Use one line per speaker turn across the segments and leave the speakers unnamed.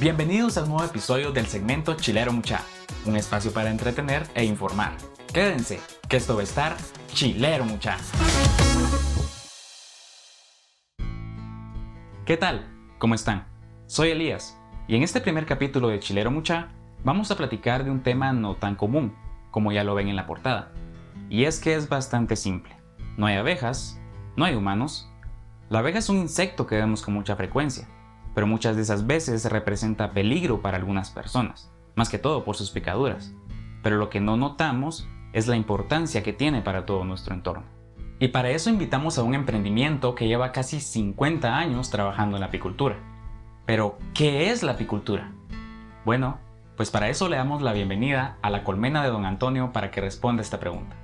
Bienvenidos al nuevo episodio del segmento Chilero Mucha, un espacio para entretener e informar. Quédense, que esto va a estar Chilero Mucha. ¿Qué tal? ¿Cómo están? Soy Elías y en este primer capítulo de Chilero Mucha vamos a platicar de un tema no tan común, como ya lo ven en la portada. Y es que es bastante simple. No hay abejas, no hay humanos. La abeja es un insecto que vemos con mucha frecuencia, pero muchas de esas veces representa peligro para algunas personas, más que todo por sus picaduras. Pero lo que no notamos es la importancia que tiene para todo nuestro entorno. Y para eso invitamos a un emprendimiento que lleva casi 50 años trabajando en la apicultura. Pero, ¿qué es la apicultura? Bueno, pues para eso le damos la bienvenida a la colmena de don Antonio para que responda esta pregunta.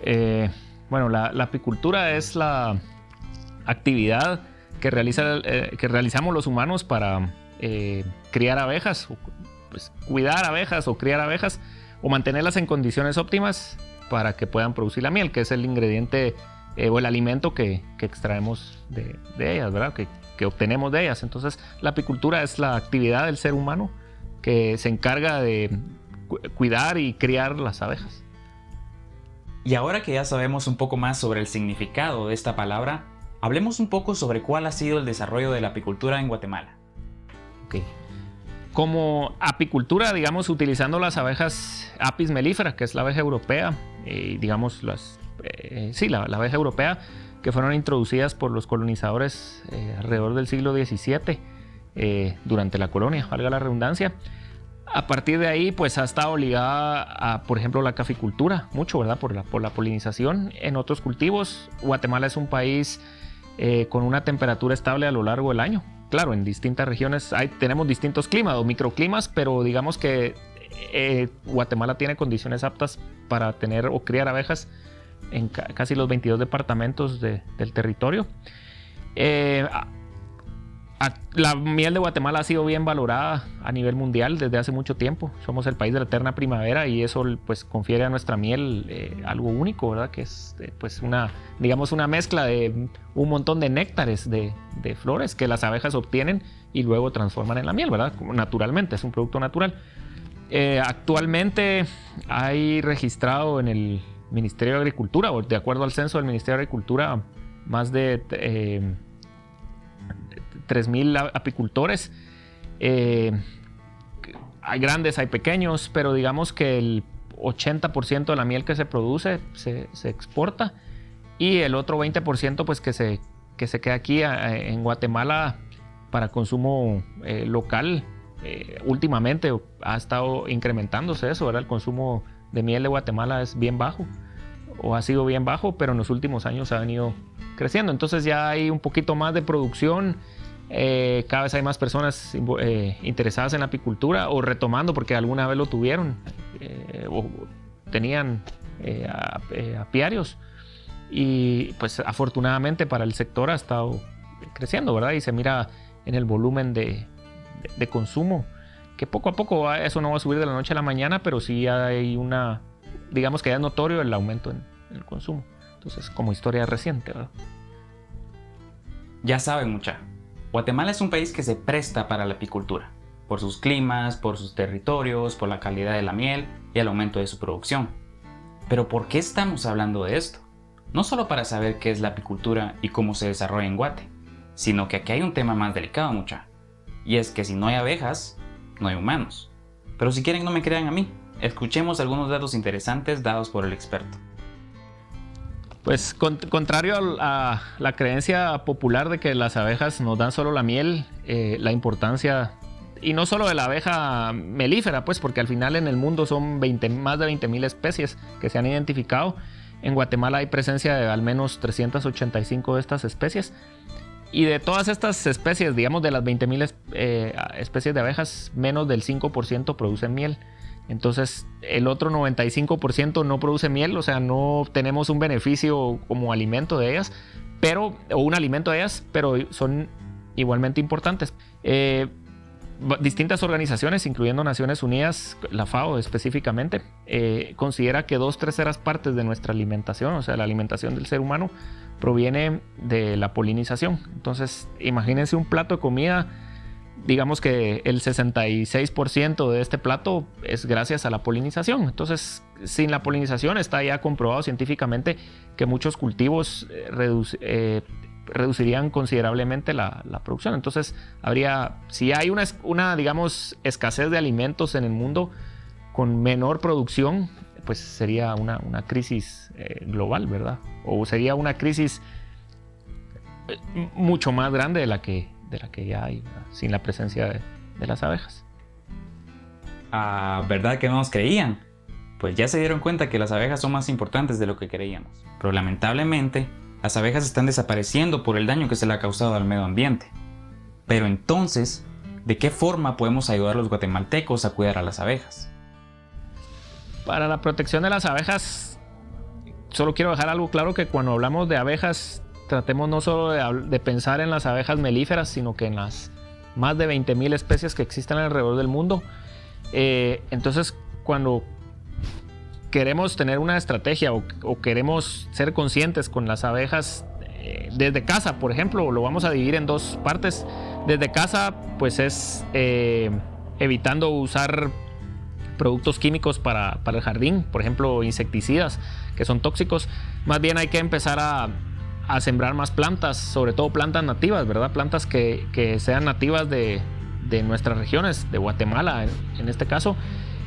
Eh, bueno, la apicultura es la actividad que, realiza, eh, que realizamos los humanos para eh, criar abejas, pues, cuidar abejas o criar abejas o mantenerlas en condiciones óptimas para que puedan producir la miel, que es el ingrediente eh, o el alimento que, extraemos de, ellas, ¿verdad? Que, que, obtenemos de ellas. Entonces, la apicultura es la actividad del ser humano que se encarga de cuidar y criar las abejas.
Y ahora que ya sabemos un poco más sobre el significado de esta palabra, Hablemos un poco sobre cuál ha sido el desarrollo de la apicultura en Guatemala.
Como apicultura, digamos, utilizando las abejas Apis mellifera, que es la abeja europea, y digamos, las, eh, sí, la, abeja europea, que fueron introducidas por los colonizadores eh, alrededor del siglo XVII, eh, durante la colonia, valga la redundancia. A partir de ahí, pues ha estado ligada a, por ejemplo, la caficultura, mucho, ¿verdad? Por la, por la polinización en otros cultivos. Guatemala es un país eh, con una temperatura estable a lo largo del año. Claro, en distintas regiones hay, tenemos distintos climas o microclimas, pero digamos que eh, Guatemala tiene condiciones aptas para tener o criar abejas en casi los 22 departamentos del territorio. Eh, la miel de Guatemala ha sido bien valorada a nivel mundial desde hace mucho tiempo. Somos el país de la eterna primavera y eso pues confiere a nuestra miel eh, algo único, ¿verdad? Que es eh, pues una, digamos, una mezcla de un montón de néctares de, flores que las abejas obtienen y luego transforman en la miel, ¿verdad? Naturalmente, es un producto natural. Eh, actualmente hay registrado en el Ministerio de Agricultura, o de acuerdo al censo del Ministerio de Agricultura, más de 3.000 apicultores. Eh, hay grandes, hay pequeños, pero digamos que el 80% de la miel que se produce se, exporta y el otro 20% pues que se, que se queda aquí en Guatemala para consumo eh, local. Eh, últimamente ha estado incrementándose eso, ¿verdad? El consumo de miel de Guatemala es bien bajo o ha sido bien bajo, pero en los últimos años ha venido creciendo. Entonces ya hay un poquito más de producción eh, cada vez hay más personas eh, interesadas en la apicultura o retomando porque alguna vez lo tuvieron eh, o tenían apiarios. Y pues afortunadamente para el sector ha estado creciendo, ¿verdad? Y se mira en el volumen de, consumo, que poco a poco eso no va a subir de la noche a la mañana, pero sí hay una, digamos que ya es notorio el aumento en, en el consumo. Entonces, como historia reciente, ¿verdad?
Ya saben, mucha. Guatemala es un país que se presta para la apicultura, por sus climas, por sus territorios, por la calidad de la miel y el aumento de su producción. Pero ¿por qué estamos hablando de esto? No solo para saber qué es la apicultura y cómo se desarrolla en Guate, sino que aquí hay un tema más delicado, mucha. Y es que si no hay abejas, no hay humanos. Pero si quieren no me crean a mí, escuchemos algunos datos interesantes dados por el experto.
Pues contrario a, la creencia popular de que las abejas nos dan solo la miel, eh, la importancia, y no solo de la abeja melífera, pues porque al final en el mundo son 20, más de 20.000 especies que se han identificado. En Guatemala hay presencia de al menos 385 de estas especies. Y de todas estas especies, digamos de las 20.000 eh, especies de abejas, menos del 5% producen miel. Entonces el otro 95% no produce miel, o sea, no tenemos un beneficio como alimento de ellas, pero, o un alimento de ellas, pero son igualmente importantes. Eh, distintas organizaciones, incluyendo Naciones Unidas, la FAO específicamente, eh, considera que dos terceras partes de nuestra alimentación, o sea, la alimentación del ser humano, proviene de la polinización. Entonces, imagínense un plato de comida, digamos que el 66% de este plato es gracias a la polinización. Entonces, sin la polinización está ya comprobado científicamente que muchos cultivos eh, reducirían considerablemente la, producción. Entonces, habría, si hay una, digamos, escasez de alimentos en el mundo con menor producción, pues sería una, crisis eh, global, ¿verdad? O sería una crisis eh, mucho más grande de la que, de la que ya hay, sin la presencia de, de las abejas.
Ah, ¿verdad que no nos creían? Pues ya se dieron cuenta que las abejas son más importantes de lo que creíamos. Pero lamentablemente, las abejas están desapareciendo por el daño que se le ha causado al medio ambiente. Pero entonces, ¿de qué forma podemos ayudar a los guatemaltecos a cuidar a las abejas?
Para la protección de las abejas, solo quiero dejar algo claro que cuando hablamos de abejas, tratemos no solo de, pensar en las abejas melíferas, sino que en las más de 20.000 especies que existen alrededor del mundo. Eh, entonces, cuando queremos tener una estrategia o, queremos ser conscientes con las abejas eh, desde casa, por ejemplo, lo vamos a dividir en dos partes. Desde casa, pues es eh, evitando usar productos químicos para, el jardín, por ejemplo, insecticidas que son tóxicos. Más bien hay que empezar a, sembrar más plantas, sobre todo plantas nativas, ¿verdad? Plantas que, sean nativas de, nuestras regiones, de Guatemala en este caso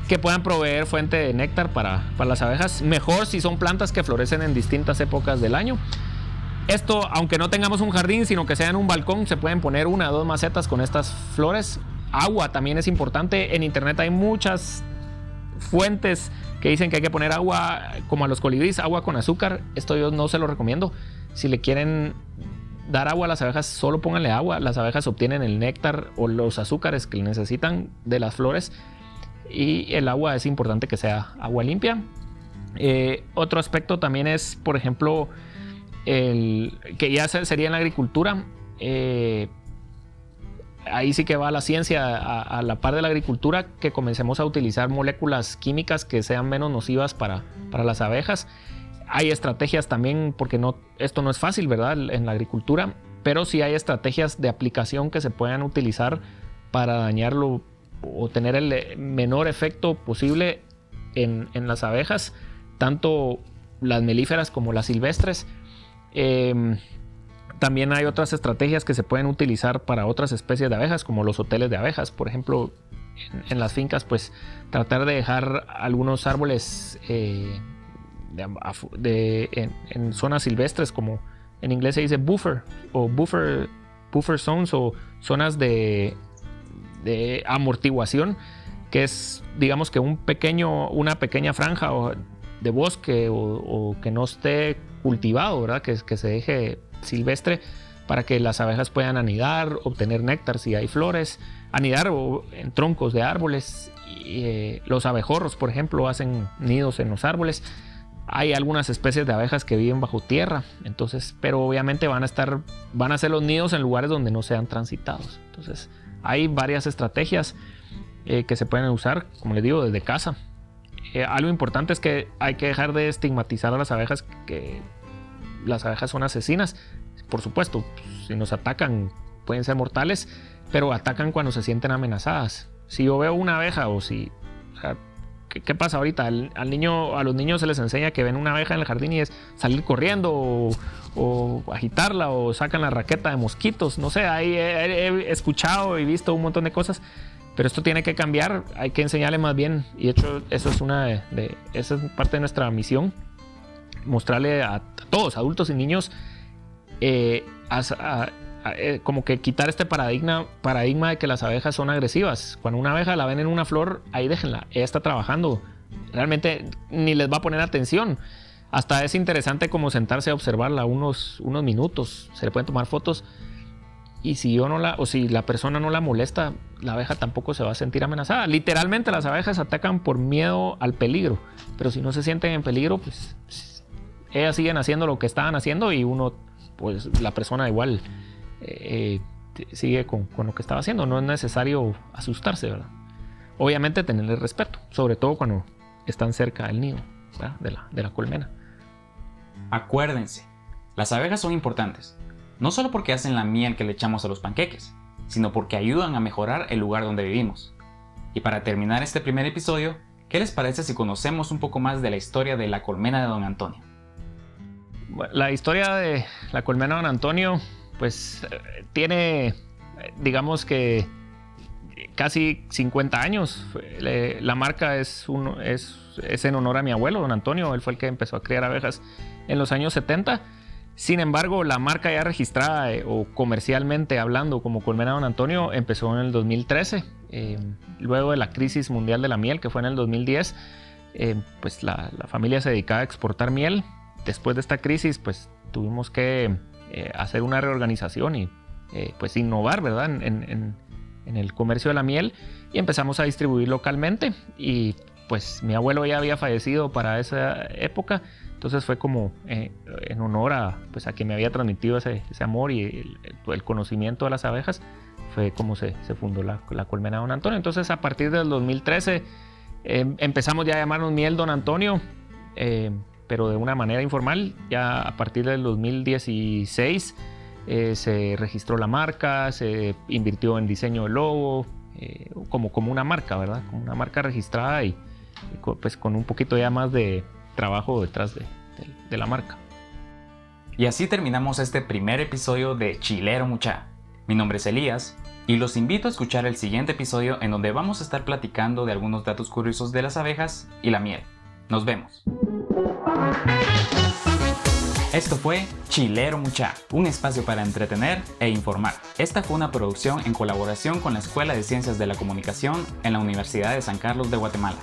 que puedan proveer fuente de néctar para, las abejas. Mejor si son plantas que florecen en distintas épocas del año. Esto, aunque no tengamos un jardín, sino que sea en un balcón, se pueden poner una o dos macetas con estas flores. Agua también es importante. En internet hay muchas fuentes que dicen que hay que poner agua como a los colibríes, agua con azúcar. Esto yo no se lo recomiendo. Si le quieren dar agua a las abejas, solo pónganle agua. Las abejas obtienen el néctar o los azúcares que necesitan de las flores y el agua es importante que sea agua limpia. Eh, otro aspecto también es, por ejemplo, el, que ya sería en la agricultura. Eh, ahí sí que va la ciencia a, la par de la agricultura, que comencemos a utilizar moléculas químicas que sean menos nocivas para, para las abejas. Hay estrategias también, porque no, esto no es fácil, ¿verdad? En la agricultura, pero sí hay estrategias de aplicación que se puedan utilizar para dañarlo o tener el menor efecto posible en, las abejas, tanto las melíferas como las silvestres. Em, también hay otras estrategias que se pueden utilizar para otras especies de abejas, como los hoteles de abejas. Por ejemplo, en, las fincas, pues tratar de dejar algunos árboles eh, en, zonas silvestres, como en inglés se dice buffer, o buffer, buffer zones, o zonas de, de amortiguación, que es, digamos que un pequeño, una pequeña franja de bosque o, que no esté cultivado, ¿verdad? Que, se deje silvestre para que las abejas puedan anidar, obtener néctar si hay flores, anidar en troncos de árboles. Eh, los abejorros, por ejemplo, hacen nidos en los árboles. Hay algunas especies de abejas que viven bajo tierra, entonces, pero obviamente van a estar, van a hacer los nidos en lugares donde no sean transitados. Entonces, hay varias estrategias eh, que se pueden usar, como les digo, desde casa. Eh, algo importante es que hay que dejar de estigmatizar a las abejas, que las abejas son asesinas. Por supuesto, si nos atacan pueden ser mortales, pero atacan cuando se sienten amenazadas. Si yo veo una abeja o si... ¿qué, pasa ahorita? Al, niño, a los niños se les enseña que ven una abeja en el jardín y es salir corriendo o, agitarla o sacan la raqueta de mosquitos. No sé, ahí he, escuchado y visto un montón de cosas. Pero esto tiene que cambiar, hay que enseñarle más bien. Y de hecho, eso es una de, es parte de nuestra misión. Mostrarle a, todos, adultos y niños, eh, eh, como que quitar este paradigma, paradigma de que las abejas son agresivas. Cuando una abeja la ven en una flor, ahí déjenla, ella está trabajando. Realmente ni les va a poner atención hasta es interesante como sentarse a observarla unos, unos minutos. Se le pueden tomar fotos. Y si yo no la, o si la persona no la molesta, la abeja tampoco se va a sentir amenazada. Literalmente las abejas atacan por miedo al peligro. Pero si no se sienten en peligro, pues ellas siguen haciendo lo que estaban haciendo y uno, pues la persona igual eh, sigue con, lo que estaba haciendo. No es necesario asustarse, ¿verdad? Obviamente tenerle respeto, sobre todo cuando están cerca del nido de la, de la colmena.
Acuérdense, las abejas son importantes, no solo porque hacen la miel que le echamos a los panqueques, sino porque ayudan a mejorar el lugar donde vivimos. Y para terminar este primer episodio, ¿qué les parece si conocemos un poco más de la historia de la colmena de Don Antonio?
La historia de la colmena de Don Antonio, pues tiene, digamos que casi 50 años. La marca es, en honor a mi abuelo, don Antonio. Él fue el que empezó a criar abejas en los años 70. Sin embargo, la marca ya registrada eh, o comercialmente hablando como Colmena Don Antonio empezó en el 2013. Eh, luego de la crisis mundial de la miel, que fue en el 2010, eh, pues la, familia se dedicaba a exportar miel. Después de esta crisis, pues tuvimos que hacer una reorganización y pues innovar, ¿verdad? En, en, el comercio de la miel y empezamos a distribuir localmente y pues mi abuelo ya había fallecido para esa época entonces fue como eh, en honor a, pues, a quien me había transmitido ese, amor y el, conocimiento de las abejas, fue como se, fundó la, colmena Don Antonio. Entonces a partir del 2013 em, empezamos ya a llamarnos Miel Don Antonio, eh, pero de una manera informal. Ya a partir del 2016 eh, se registró la marca, se invirtió en diseño de logo, como, como una marca, ¿verdad? Como una marca registrada y pues con un poquito ya más de trabajo detrás de, la marca.
Y así terminamos este primer episodio de Chilero Mucha. Mi nombre es Elías y los invito a escuchar el siguiente episodio en donde vamos a estar platicando de algunos datos curiosos de las abejas y la miel. Nos vemos. Esto fue Chilero Mucha, un espacio para entretener e informar. Esta fue una producción en colaboración con la Escuela de Ciencias de la Comunicación en la Universidad de San Carlos de Guatemala.